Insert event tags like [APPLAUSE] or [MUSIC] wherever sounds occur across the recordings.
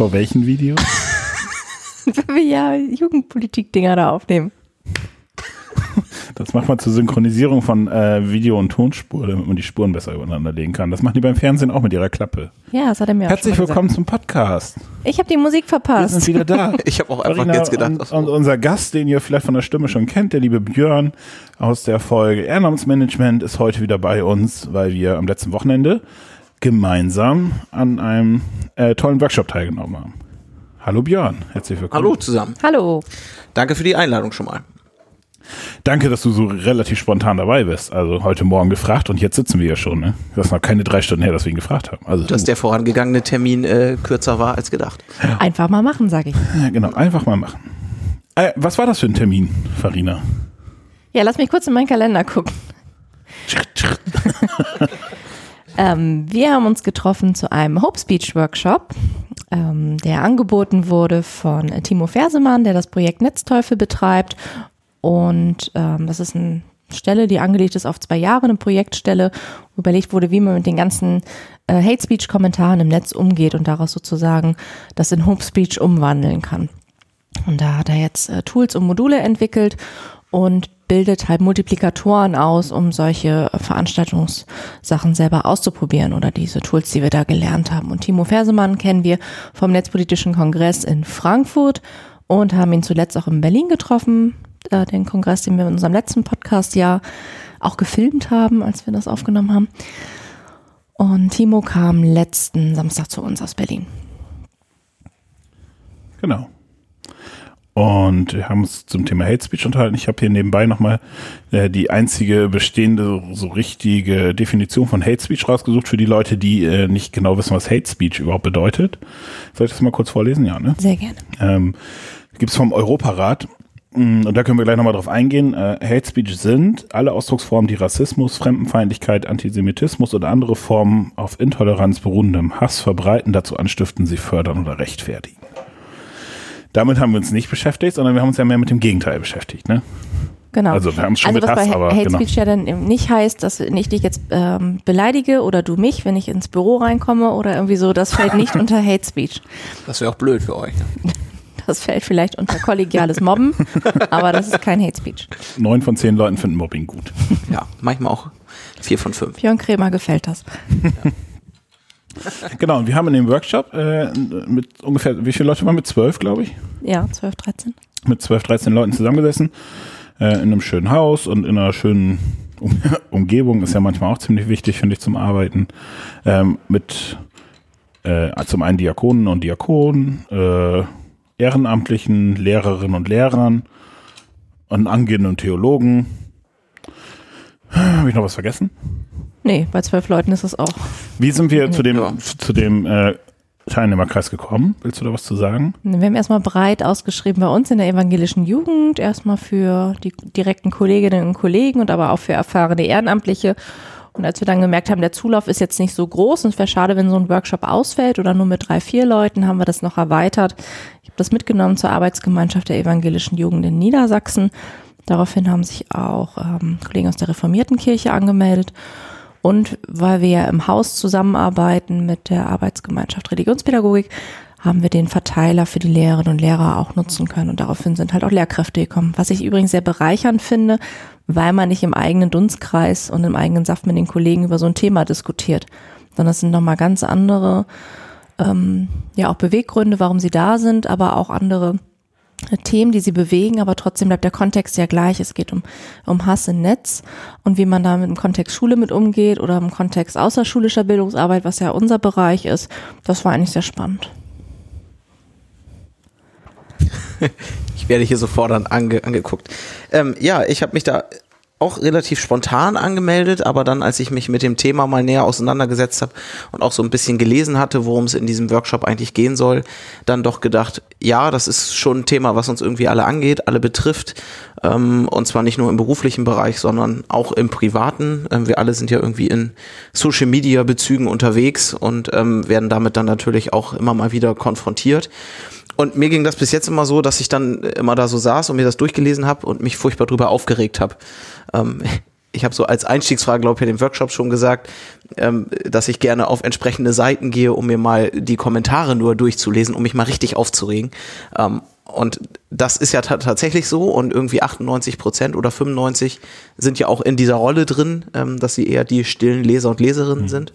vor welchen Videos? [LAUGHS] Weil wir ja Jugendpolitik-Dinger da aufnehmen. Das macht man zur Synchronisierung von äh, Video- und Tonspur, damit man die Spuren besser übereinander legen kann. Das machen die beim Fernsehen auch mit ihrer Klappe. Ja, das hat er mir Herzlich auch schon willkommen zum Podcast. gesagt. Ich habe die Musik Wir verpasst. sind wieder da. [LAUGHS] Ich habe auch einfach Farina jetzt gedacht, und, und unser Gast, den ihr vielleicht von der Stimme schon kennt, der liebe Björn aus der Folge Ehrenamtsmanagement, ist heute wieder bei uns, weil wir am letzten Wochenende gemeinsam an einem äh, tollen Workshop teilgenommen haben. Hallo Björn, herzlich willkommen. hallo zusammen. Hallo. Danke für die Einladung schon mal. Danke, dass du so relativ spontan dabei bist. Also heute Morgen gefragt und jetzt sitzen wir ja schon. Ne? Das ist noch keine drei Stunden her, dass wir ihn gefragt haben. Also Dass der vorangegangene Termin äh, kürzer war als gedacht. Einfach mal machen, sage ich. ja, genau, einfach mal machen. Äh, was war das für ein Termin, Farina? Ja, lass mich kurz in meinen Kalender gucken. [LAUGHS] ähm, wir haben uns getroffen zu einem Hope Speech Workshop, ähm, der angeboten wurde von äh, Timo Fersemann, der das Projekt Netzteufel betreibt. Und ähm, das ist eine Stelle, die angelegt ist auf zwei Jahre, eine Projektstelle, wo überlegt wurde, wie man mit den ganzen äh, Hate Speech Kommentaren im Netz umgeht und daraus sozusagen das in Hope Speech umwandeln kann. Und da hat er jetzt äh, Tools und Module entwickelt und bildet halt Multiplikatoren aus, um solche Veranstaltungssachen selber auszuprobieren oder diese Tools, die wir da gelernt haben. Und Timo Fersemann kennen wir vom Netzpolitischen Kongress in Frankfurt und haben ihn zuletzt auch in Berlin getroffen, äh, den Kongress, den wir in unserem letzten Podcast ja auch gefilmt haben, als wir das aufgenommen haben. Und Timo kam letzten Samstag zu uns aus Berlin. Genau. Und wir haben uns zum Thema Hate Speech unterhalten. Ich habe hier nebenbei nochmal äh, die einzige bestehende, so richtige Definition von Hate Speech rausgesucht für die Leute, die äh, nicht genau wissen, was Hate Speech überhaupt bedeutet. Soll ich das mal kurz vorlesen? Ja, ne? Sehr gerne. ähm, gibt es vom Europarat. Mm, Und da können wir gleich nochmal drauf eingehen. Äh, Hate Speech sind alle Ausdrucksformen, die Rassismus, Fremdenfeindlichkeit, Antisemitismus oder andere Formen auf Intoleranz beruhendem Hass verbreiten, dazu anstiften, sie fördern oder rechtfertigen. Damit haben wir uns nicht beschäftigt, sondern wir haben uns ja mehr mit dem Gegenteil beschäftigt. Ne? Genau. Also wir haben es schon also was Hass, bei aber Hate genau. Speech ja dann eben nicht heißt, dass ich dich jetzt ähm, beleidige oder du mich, wenn ich ins Büro reinkomme oder irgendwie so, das fällt nicht [LAUGHS] unter Hate Speech. Das wäre auch blöd für euch. Ne? [LAUGHS] Das fällt vielleicht unter kollegiales Mobben, [LAUGHS] aber das ist kein Hate Speech. Neun von zehn Leuten finden Mobbing gut. Ja, manchmal auch vier von fünf. Björn Kremer gefällt das. [LAUGHS] Genau, und wir haben in dem Workshop äh, mit ungefähr, wie viele Leute waren mit? Zwölf, glaube ich. Ja, 12, 13. mit 12, 13 Leuten zusammengesessen, äh, in einem schönen Haus und in einer schönen um [LAUGHS] Umgebung, ist ja manchmal auch ziemlich wichtig, finde ich, zum Arbeiten, ähm, mit äh, zum einen Diakonen und Diakonen, äh, Ehrenamtlichen, Lehrerinnen und Lehrern und angehenden Theologen. Habe ich noch was vergessen? Nee, bei zwölf Leuten ist es auch. Wie sind wir zu dem, Ja. zu dem äh, Teilnehmerkreis gekommen? Willst du da was zu sagen? Wir haben erstmal breit ausgeschrieben bei uns in der evangelischen Jugend, erstmal für die direkten Kolleginnen und Kollegen und aber auch für erfahrene Ehrenamtliche. Und als wir dann gemerkt haben, der Zulauf ist jetzt nicht so groß und es wäre schade, wenn so ein Workshop ausfällt oder nur mit drei, vier Leuten, haben wir das noch erweitert. Ich habe das mitgenommen zur Arbeitsgemeinschaft der evangelischen Jugend in Niedersachsen. Daraufhin haben sich auch ähm, Kollegen aus der reformierten Kirche angemeldet. Und weil wir ja im Haus zusammenarbeiten mit der Arbeitsgemeinschaft Religionspädagogik, haben wir den Verteiler für die Lehrerinnen und Lehrer auch nutzen können. Und daraufhin sind halt auch Lehrkräfte gekommen. Was ich übrigens sehr bereichernd finde, weil man nicht im eigenen Dunstkreis und im eigenen Saft mit den Kollegen über so ein Thema diskutiert, sondern es sind nochmal ganz andere, ähm, ja auch Beweggründe, warum sie da sind, aber auch andere Themen, die sie bewegen, aber trotzdem bleibt der Kontext ja gleich. Es geht um, um Hass im Netz und wie man da mit dem Kontext Schule mit umgeht oder im Kontext außerschulischer Bildungsarbeit, was ja unser Bereich ist. Das war eigentlich sehr spannend. [LAUGHS] Ich werde hier sofort ange angeguckt. Ähm, ja, ich habe mich da auch relativ spontan angemeldet, aber dann, als ich mich mit dem Thema mal näher auseinandergesetzt habe und auch so ein bisschen gelesen hatte, worum es in diesem Workshop eigentlich gehen soll, dann doch gedacht, ja, das ist schon ein Thema, was uns irgendwie alle angeht, alle betrifft. Ähm, und zwar nicht nur im beruflichen Bereich, sondern auch im privaten. Ähm, wir alle sind ja irgendwie in Social Media Bezügen unterwegs und ähm, werden damit dann natürlich auch immer mal wieder konfrontiert. Und mir ging das bis jetzt immer so, dass ich dann immer da so saß und mir das durchgelesen habe und mich furchtbar drüber aufgeregt habe. Ähm, [LAUGHS] ich habe so als Einstiegsfrage, glaube ich, in dem Workshop schon gesagt, ähm, dass ich gerne auf entsprechende Seiten gehe, um mir mal die Kommentare nur durchzulesen, um mich mal richtig aufzuregen. Ähm, und das ist ja tatsächlich so und irgendwie 98 Prozent oder 95 sind ja auch in dieser Rolle drin, ähm, dass sie eher die stillen Leser und Leserinnen mhm. sind.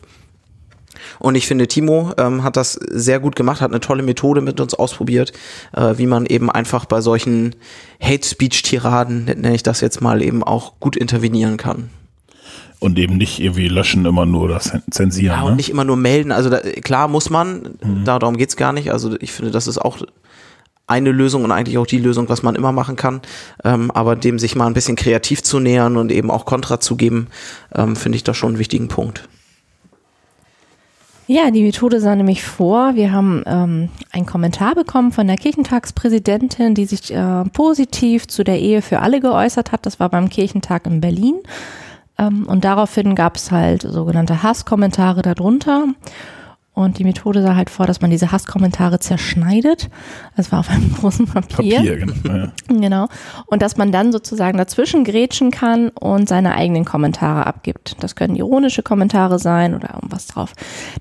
Und ich finde, Timo ähm, hat das sehr gut gemacht, hat eine tolle Methode mit uns ausprobiert, äh, wie man eben einfach bei solchen Hate-Speech-Tiraden, nenne ich das jetzt mal, eben auch gut intervenieren kann. Und eben nicht irgendwie löschen immer nur das zensieren. Ja, und ne? nicht immer nur melden. Also da, klar muss man, mhm. darum geht's gar nicht. Also ich finde, das ist auch eine Lösung und eigentlich auch die Lösung, was man immer machen kann. Ähm, aber dem sich mal ein bisschen kreativ zu nähern und eben auch Kontra zu geben, ähm, finde ich da schon einen wichtigen Punkt. Ja, die Methode sah nämlich vor, wir haben ähm, einen Kommentar bekommen von der Kirchentagspräsidentin, die sich äh, positiv zu der Ehe für alle geäußert hat. Das war beim Kirchentag in Berlin. Ähm, und daraufhin gab es halt sogenannte Hasskommentare darunter. Und die Methode sah halt vor, dass man diese Hasskommentare zerschneidet. Das war auf einem [LAUGHS] großen Papier. Papier genau. Ja. genau. Und dass man dann sozusagen dazwischen grätschen kann und seine eigenen Kommentare abgibt. Das können ironische Kommentare sein oder irgendwas drauf.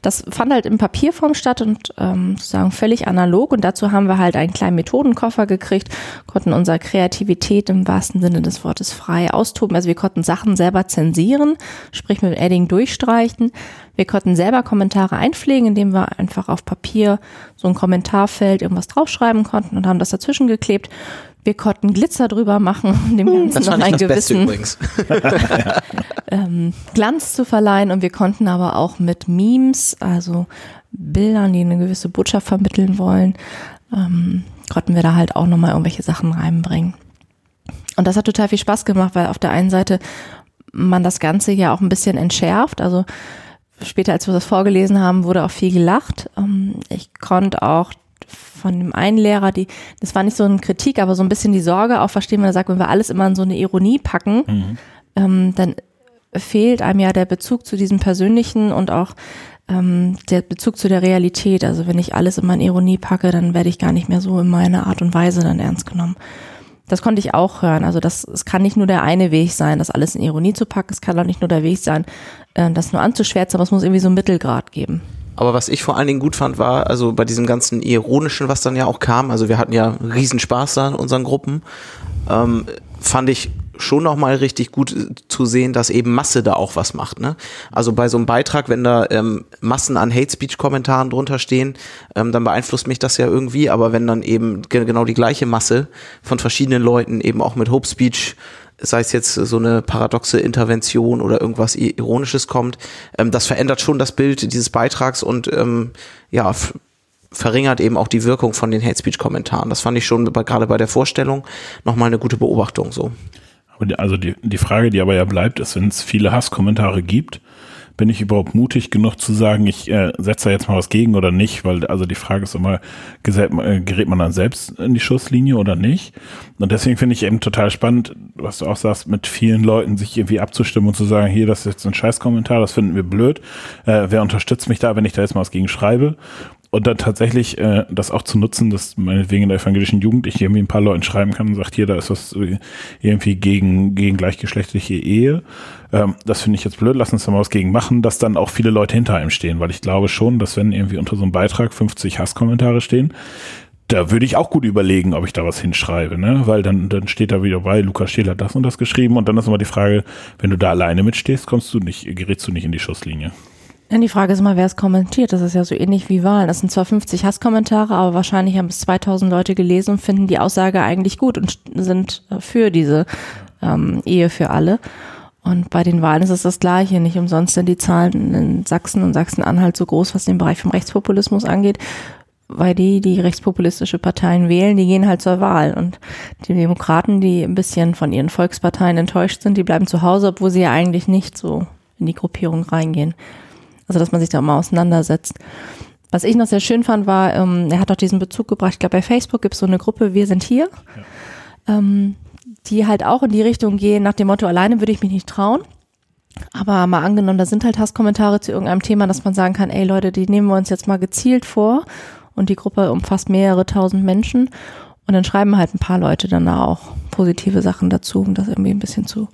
Das fand halt in Papierform statt und ähm, sozusagen völlig analog. Und dazu haben wir halt einen kleinen Methodenkoffer gekriegt, konnten unsere Kreativität im wahrsten Sinne des Wortes frei austoben. Also wir konnten Sachen selber zensieren, sprich mit Edding durchstreichen wir konnten selber Kommentare einpflegen, indem wir einfach auf Papier so ein Kommentarfeld irgendwas draufschreiben konnten und haben das dazwischen geklebt. Wir konnten Glitzer drüber machen, um [LAUGHS] dem Ganzen noch einen gewissen [LAUGHS] [LAUGHS] ähm, Glanz zu verleihen. Und wir konnten aber auch mit Memes, also Bildern, die eine gewisse Botschaft vermitteln wollen, ähm, konnten wir da halt auch nochmal irgendwelche Sachen reinbringen. Und das hat total viel Spaß gemacht, weil auf der einen Seite man das Ganze ja auch ein bisschen entschärft. Also später, als wir das vorgelesen haben, wurde auch viel gelacht. Ähm, ich konnte auch von dem einen Lehrer, die, das war nicht so eine Kritik, aber so ein bisschen die Sorge auch verstehen, wenn er sagt, wenn wir alles immer in so eine Ironie packen, mhm. ähm, dann fehlt einem ja der Bezug zu diesem Persönlichen und auch ähm, der Bezug zu der Realität. Also wenn ich alles immer in Ironie packe, dann werde ich gar nicht mehr so in meiner Art und Weise dann ernst genommen. Das konnte ich auch hören. Also das, es kann nicht nur der eine Weg sein, das alles in Ironie zu packen. Es kann auch nicht nur der Weg sein, äh, das nur anzuschwärzen, aber es muss irgendwie so einen Mittelgrad geben. Aber was ich vor allen Dingen gut fand, war, also bei diesem ganzen Ironischen, was dann ja auch kam, also wir hatten ja Riesenspaß da in unseren Gruppen, ähm, fand ich schon nochmal richtig gut zu sehen, dass eben Masse da auch was macht. Ne? Also bei so einem Beitrag, wenn da ähm, Massen an Hate Speech Kommentaren drunter stehen, ähm, dann beeinflusst mich das ja irgendwie. Aber wenn dann eben genau die gleiche Masse von verschiedenen Leuten eben auch mit Hope Speech sei es jetzt so eine paradoxe Intervention oder irgendwas Ironisches kommt, ähm, das verändert schon das Bild dieses Beitrags und ähm, ja, verringert eben auch die Wirkung von den Hate Speech Kommentaren. Das fand ich schon gerade bei der Vorstellung nochmal eine gute Beobachtung so. Also die, die Frage, die aber ja bleibt, ist, wenn es viele Hasskommentare gibt, bin ich überhaupt mutig genug zu sagen, ich äh, setze da jetzt mal was gegen oder nicht, weil also die Frage ist immer, äh, gerät man dann selbst in die Schusslinie oder nicht? Und deswegen finde ich eben total spannend, was du auch sagst, mit vielen Leuten sich irgendwie abzustimmen und zu sagen, hier, das ist jetzt ein Scheißkommentar, das finden wir blöd. Äh, wer unterstützt mich da, wenn ich da jetzt mal was gegen schreibe? Und dann tatsächlich äh, das auch zu nutzen, dass meinetwegen in der evangelischen Jugend ich irgendwie ein paar Leuten schreiben kann und sagt, hier, da ist was irgendwie gegen, gegen gleichgeschlechtliche Ehe. Ähm, das finde ich jetzt blöd, lass uns da mal was gegen machen, dass dann auch viele Leute hinter einem stehen, weil ich glaube schon, dass wenn irgendwie unter so einem Beitrag 50 Hasskommentare stehen, da würde ich auch gut überlegen, ob ich da was hinschreibe, ne? Weil dann, dann steht da wieder bei, Lukas Stehl hat das und das geschrieben und dann ist immer die Frage, wenn du da alleine mitstehst, kommst du nicht, gerätst du nicht in die Schusslinie. Ja, die Frage ist immer, wer es kommentiert. Das ist ja so ähnlich wie Wahlen. Das sind zwar 50 Hasskommentare, aber wahrscheinlich haben es 2000 Leute gelesen und finden die Aussage eigentlich gut und sind für diese ähm, Ehe für alle. Und bei den Wahlen ist es das Gleiche. Nicht umsonst sind die Zahlen in Sachsen und Sachsen-Anhalt so groß, was den Bereich vom Rechtspopulismus angeht. Weil die, die rechtspopulistische Parteien wählen, die gehen halt zur Wahl. Und die Demokraten, die ein bisschen von ihren Volksparteien enttäuscht sind, die bleiben zu Hause, obwohl sie ja eigentlich nicht so in die Gruppierung reingehen. Also, dass man sich da mal auseinandersetzt. Was ich noch sehr schön fand, war, ähm, er hat auch diesen Bezug gebracht, ich glaube, bei Facebook gibt es so eine Gruppe, wir sind hier, ja. ähm, die halt auch in die Richtung gehen, nach dem Motto, alleine würde ich mich nicht trauen. Aber mal angenommen, da sind halt Hasskommentare zu irgendeinem Thema, dass man sagen kann, ey Leute, die nehmen wir uns jetzt mal gezielt vor und die Gruppe umfasst mehrere tausend Menschen Und dann schreiben halt ein paar Leute dann da auch positive Sachen dazu, um das irgendwie ein bisschen zu.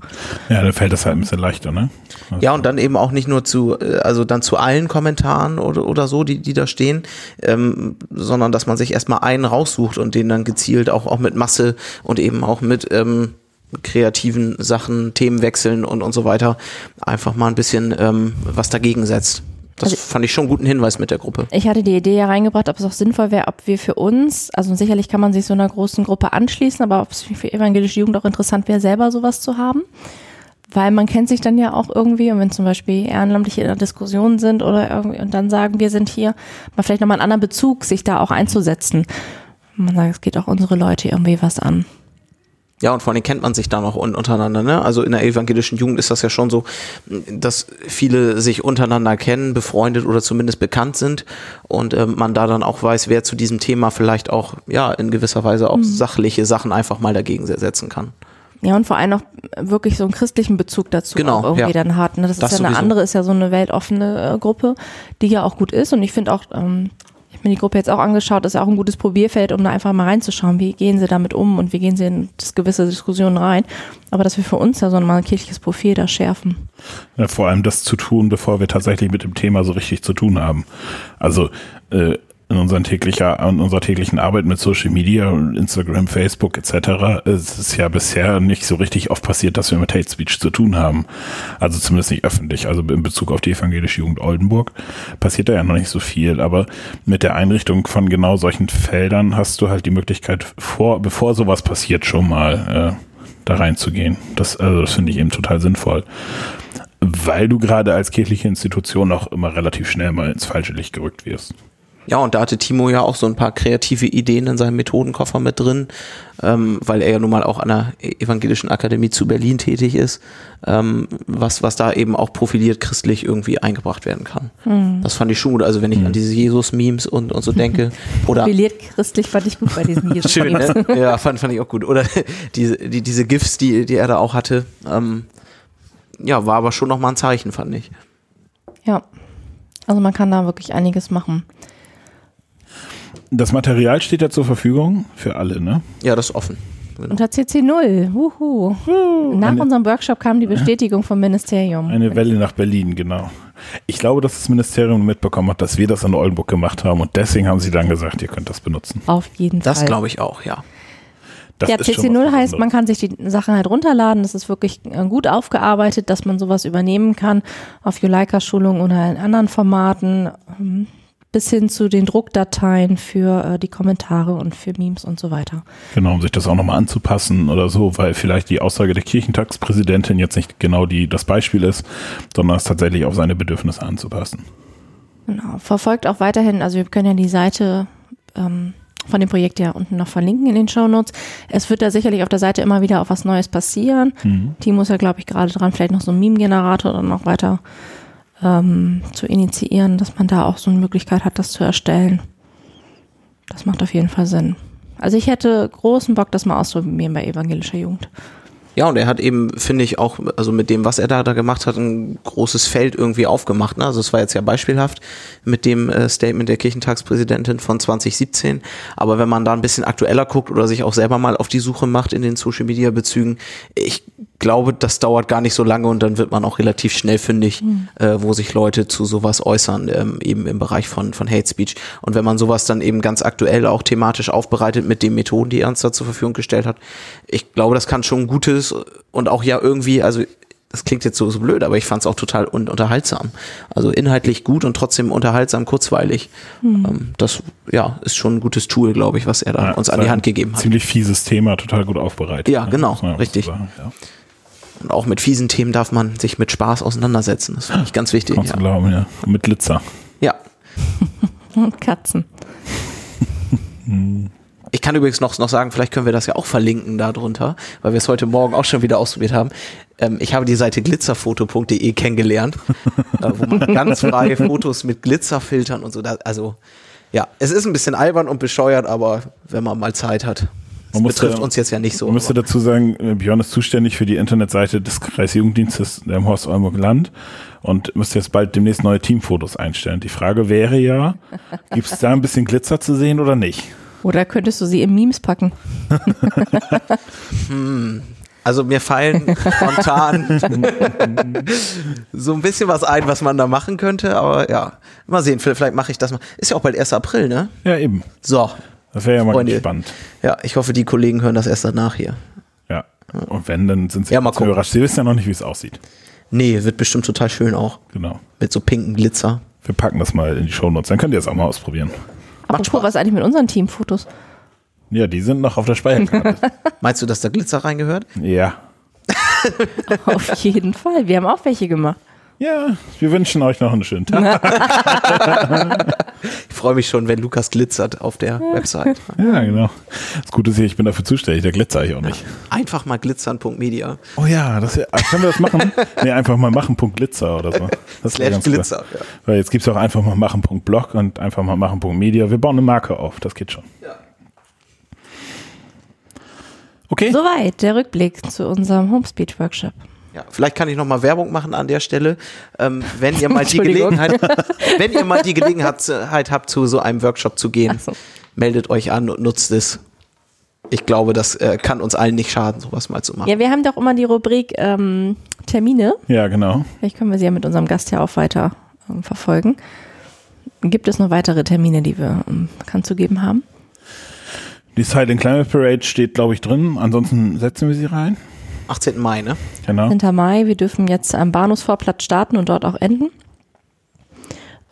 Ja, dann fällt das halt ein bisschen leichter, ne? Also Ja, und dann eben auch nicht nur zu, äh, also dann zu allen Kommentaren oder, oder so, die, die da stehen, ähm, sondern dass man sich erstmal einen raussucht und den dann gezielt auch, auch mit Masse und eben auch mit ähm, kreativen Sachen, Themenwechseln und, und so weiter einfach mal ein bisschen ähm, was dagegen setzt. Das Also- fand ich schon einen guten Hinweis mit der Gruppe. Ich hatte die Idee ja reingebracht, ob es auch sinnvoll wäre, ob wir für uns, also sicherlich kann man sich so einer großen Gruppe anschließen, aber ob es für evangelische Jugend auch interessant wäre, selber sowas zu haben. Weil man kennt sich dann ja auch irgendwie, und wenn zum Beispiel Ehrenamtliche in einer Diskussion sind oder irgendwie, und dann sagen, wir sind hier, mal vielleicht nochmal einen anderen Bezug, sich da auch einzusetzen. Man sagt, es geht auch unsere Leute irgendwie was an. Ja, und vor allem kennt man sich da noch un untereinander. Ne? Also in der evangelischen Jugend ist das ja schon so, dass viele sich untereinander kennen, befreundet oder zumindest bekannt sind und ähm, man da dann auch weiß, wer zu diesem Thema vielleicht auch ja in gewisser Weise auch sachliche Sachen einfach mal dagegen se- setzen kann. Ja, und vor allem auch wirklich so einen christlichen Bezug dazu Genau, auch irgendwie ja. dann hat. Ne? Das, Das ist ja eine sowieso. andere, ist ja so eine weltoffene äh, Gruppe, die ja auch gut ist. Und ich finde auch, ähm, mir die Gruppe jetzt auch angeschaut, ist auch ein gutes Probierfeld, um da einfach mal reinzuschauen, wie gehen sie damit um und wie gehen sie in das gewisse Diskussionen rein. Aber dass wir für uns ja so ein kirchliches Profil da schärfen. Ja, vor allem das zu tun, bevor wir tatsächlich mit dem Thema so richtig zu tun haben. Also äh, in, unseren täglicher, in unserer täglichen Arbeit mit Social Media, Instagram, Facebook etc. Es ist ja bisher nicht so richtig oft passiert, dass wir mit Hate Speech zu tun haben. Also zumindest nicht öffentlich. Also in Bezug auf die evangelische Jugend Oldenburg passiert da ja noch nicht so viel. Aber mit der Einrichtung von genau solchen Feldern hast du halt die Möglichkeit, vor, bevor sowas passiert, schon mal äh, da reinzugehen. Das, also das finde ich eben total sinnvoll weil du gerade als kirchliche Institution auch immer relativ schnell mal ins falsche Licht gerückt wirst. Ja, und da hatte Timo ja auch so ein paar kreative Ideen in seinem Methodenkoffer mit drin, ähm, weil er ja nun mal auch an der Evangelischen Akademie zu Berlin tätig ist, ähm, was, was da eben auch profiliert christlich irgendwie eingebracht werden kann. Das fand ich schon gut. Also wenn ich an diese Jesus-Memes und, und so denke. [LAUGHS] Oder Profiliert christlich fand ich gut bei diesen [LAUGHS] Jesus Schön, ne? Ja, fand, fand ich auch gut. Oder [LAUGHS] diese, die, diese GIFs, die, die er da auch hatte, ähm, ja, war aber schon nochmal ein Zeichen, fand ich. Ja. Also man kann da wirklich einiges machen. Das Material steht ja zur Verfügung für alle, ne? Ja, das ist offen. Genau. Unter CC 0. Wuhu. Nach eine- unserem Workshop kam die Bestätigung vom Ministerium. Eine Welle nach Berlin, genau. Ich glaube, dass das Ministerium mitbekommen hat, dass wir das in Oldenburg gemacht haben und deswegen haben sie dann gesagt, ihr könnt das benutzen. Auf jeden Das Fall. glaube ich auch, ja. Das ja, ist schon CC0 was heißt, man kann sich die Sachen halt runterladen. Das ist wirklich äh, gut aufgearbeitet, dass man sowas übernehmen kann auf Juleika-Schulungen oder in anderen Formaten, ähm, bis hin zu den Druckdateien für äh, die Kommentare und für Memes und so weiter. Genau, um sich das auch nochmal anzupassen oder so, weil vielleicht die Aussage der Kirchentagspräsidentin jetzt nicht genau die, das Beispiel ist, sondern es tatsächlich auf seine Bedürfnisse anzupassen. Genau. Verfolgt auch weiterhin, also wir können ja die Seite ähm, von dem Projekt ja unten noch verlinken in den Shownotes. Es wird da sicherlich auf der Seite immer wieder auch was Neues passieren. Timo ist ja, glaube ich, gerade dran, vielleicht noch so einen Meme-Generator dann noch weiter ähm, zu initiieren, dass man da auch so eine Möglichkeit hat, das zu erstellen. Das macht auf jeden Fall Sinn. Also ich hätte großen Bock, das mal auszuprobieren bei evangelischer Jugend. Ja, und er hat eben, finde ich, auch, also mit dem, was er da, da gemacht hat, ein großes Feld irgendwie aufgemacht. Ne? Also es war jetzt ja beispielhaft mit dem äh, Statement der Kirchentagspräsidentin von 2017. Aber wenn man da ein bisschen aktueller guckt oder sich auch selber mal auf die Suche macht in den Social Media Bezügen, ich glaube, das dauert gar nicht so lange und dann wird man auch relativ schnell fündig, äh, wo sich Leute zu sowas äußern, ähm, eben im Bereich von, von Hate Speech. Und wenn man sowas dann eben ganz aktuell auch thematisch aufbereitet mit den Methoden, die er uns da zur Verfügung gestellt hat, ich glaube, das kann schon ein gutes und auch ja irgendwie, also das klingt jetzt so, so blöd, aber ich fand es auch total un unterhaltsam. Also inhaltlich gut und trotzdem unterhaltsam, kurzweilig. Ähm, das ja ist schon ein gutes Tool, glaube ich, was er da Ja, uns an die Hand gegeben hat. Ziemlich fieses Thema, total gut aufbereitet. Ja, ne? genau, richtig. so sagen, ja. Und auch mit fiesen Themen darf man sich mit Spaß auseinandersetzen. Das finde ich ganz wichtig. Kannst du Ja. glauben, ja. Und mit Glitzer. ja. Und Katzen. [LAUGHS] Ich kann übrigens noch, noch sagen, vielleicht können wir das ja auch verlinken da drunter, weil wir es heute Morgen auch schon wieder ausprobiert haben. Ähm, ich habe die Seite glitzerfoto.de kennengelernt, [LAUGHS] äh, wo man ganz freie Fotos mit Glitzerfiltern und so, da, also ja, es ist ein bisschen albern und bescheuert, aber wenn man mal Zeit hat. Das Man muss betrifft ja- uns jetzt ja nicht so. Man müsste dazu sagen, äh, Björn ist zuständig für die Internetseite des Kreisjugenddienstes im Horst Oldenburg Land und müsste jetzt bald demnächst neue Teamfotos einstellen. Die Frage wäre ja, [LAUGHS] gibt es da ein bisschen Glitzer zu sehen oder nicht? Oder könntest du sie in Memes packen? [LAUGHS] Also mir fallen spontan [LAUGHS] so ein bisschen was ein, was man da machen könnte, aber ja, mal sehen, vielleicht mache ich das mal. Ist ja auch bald 1. April, ne? Ja, eben. So, Das wäre ja mal Freunde. gespannt. ja, ich hoffe, die Kollegen hören das erst danach hier. Ja. Und wenn, dann sind sie Ja, mal überrascht. Sie wissen ja noch nicht, wie es aussieht. Nee, wird bestimmt total schön auch. Genau. Mit so pinken Glitzer. Wir packen das mal in die Shownotes. Dann könnt ihr es auch mal ausprobieren. Apropos, Spaß. was eigentlich mit unseren Teamfotos? Ja, die sind noch auf der Speicherkarte. [LAUGHS] [LAUGHS] Meinst du, dass da Glitzer reingehört? ja. Auf jeden Fall. Wir haben auch welche gemacht. Ja, wir wünschen euch noch einen schönen Tag. [LAUGHS] Ich freue mich schon, wenn Lukas glitzert auf der Website. Ja, genau. Das Gute ist hier, ich bin dafür zuständig, da glitzer ich auch nicht. Einfach mal glitzern.media. Oh ja, das wär, können wir das machen? [LAUGHS] nee, einfach mal machen Punkt Glitzer oder so. Das Slash. Glitzer, ja. Weil jetzt gibt es auch einfach mal machen Punkt Blog und einfach mal machen Punkt Media. Wir bauen eine Marke auf, das geht schon. Okay. Soweit der Rückblick zu unserem Homespeed-Workshop. Ja, vielleicht kann ich noch mal Werbung machen an der Stelle. Ähm, wenn ihr mal die. Gelegenheit, [LAUGHS] wenn ihr mal die Gelegenheit habt, zu so einem Workshop zu gehen, so. meldet euch an und nutzt es. Ich glaube, das äh, kann uns allen nicht schaden, sowas mal zu machen. Ja, wir haben doch immer die Rubrik ähm, Termine. Ja, genau. Vielleicht können wir sie ja mit unserem Gast ja auch weiter ähm, verfolgen. Gibt es noch weitere Termine, die wir ähm, bekannt zu geben haben? Die Silent Climate Parade steht, glaube ich, drin. Ansonsten setzen wir sie rein. 18. Mai, ne? Genau. 10. Mai, wir dürfen jetzt am Bahnhofsvorplatz starten und dort auch enden.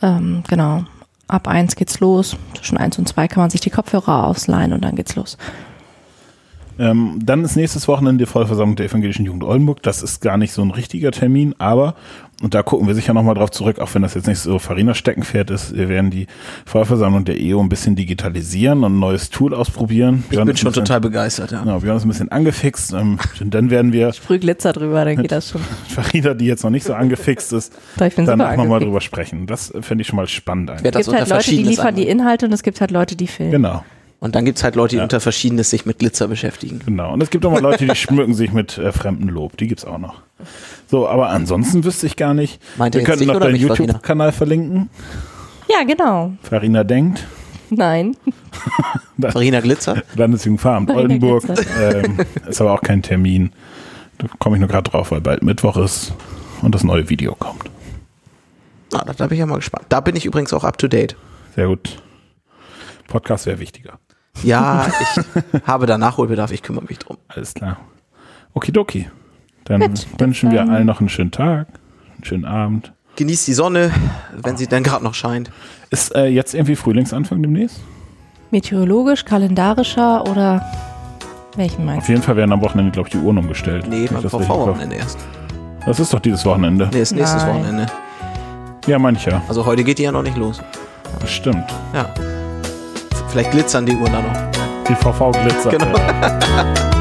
Ähm, genau. Ab 1 geht's los. Zwischen 1 und 2 kann man sich die Kopfhörer ausleihen und dann geht's los. Ähm, dann ist nächstes Wochenende die Vollversammlung der Evangelischen Jugend Oldenburg. Das ist gar nicht so ein richtiger Termin, aber, und da gucken wir sicher nochmal drauf zurück, auch wenn das jetzt nicht so Farina Steckenpferd ist, wir werden die Vollversammlung der EO ein bisschen digitalisieren und ein neues Tool ausprobieren. Ich Björn bin schon bisschen- total begeistert, ja. Genau, Björn ist ein bisschen angefixt. Ähm, und dann werden wir Sprüh Glitzer drüber, dann geht das schon. [LAUGHS] Farina, die jetzt noch nicht so angefixt ist, Doch, dann auch nochmal drüber sprechen. Das fände ich schon mal spannend. Eigentlich. Es gibt halt Leute, die liefern die. Inhalte und es gibt halt Leute, die filmen. Genau. Und dann gibt's halt Leute, die unter Verschiedenes sich mit Glitzer beschäftigen. Genau. Und es gibt auch mal Leute, die schmücken sich mit äh, fremdem Lob. Die gibt's auch noch. So, aber ansonsten wüsste ich gar nicht. Meint ihr wir könnten noch deinen? YouTube-Kanal verlinken. Ja, genau. Farina denkt. Nein. [LAUGHS] Farina Glitzer. Landesjugendveramt Farina Oldenburg. Ähm, ist aber auch kein Termin. Da komme ich nur gerade drauf, weil bald Mittwoch ist und das neue Video kommt. Ah, da bin ich ja mal gespannt. Da bin ich übrigens auch up to date. Sehr gut. Podcast wäre wichtiger. Ja, ich habe da Nachholbedarf, ich kümmere mich drum. Alles klar. Okidoki. Dann Gut, wünschen wir allen noch einen schönen Tag, einen schönen Abend. Genießt die Sonne, wenn sie dann gerade noch scheint. Ist äh, jetzt irgendwie Frühlingsanfang demnächst? Meteorologisch, kalendarischer oder welchen meinst Auf jeden Fall werden am Wochenende, glaube ich, die Uhren umgestellt. Nee, beim VV-Wochenende erst. Das ist doch dieses Wochenende. Nee, ist nächstes Nein. Wochenende. Ja, mancher. Also heute geht die ja noch nicht los. Bestimmt. Ja. Vielleicht glitzern die Uhren da noch. Die VV glitzert. Genau. äh.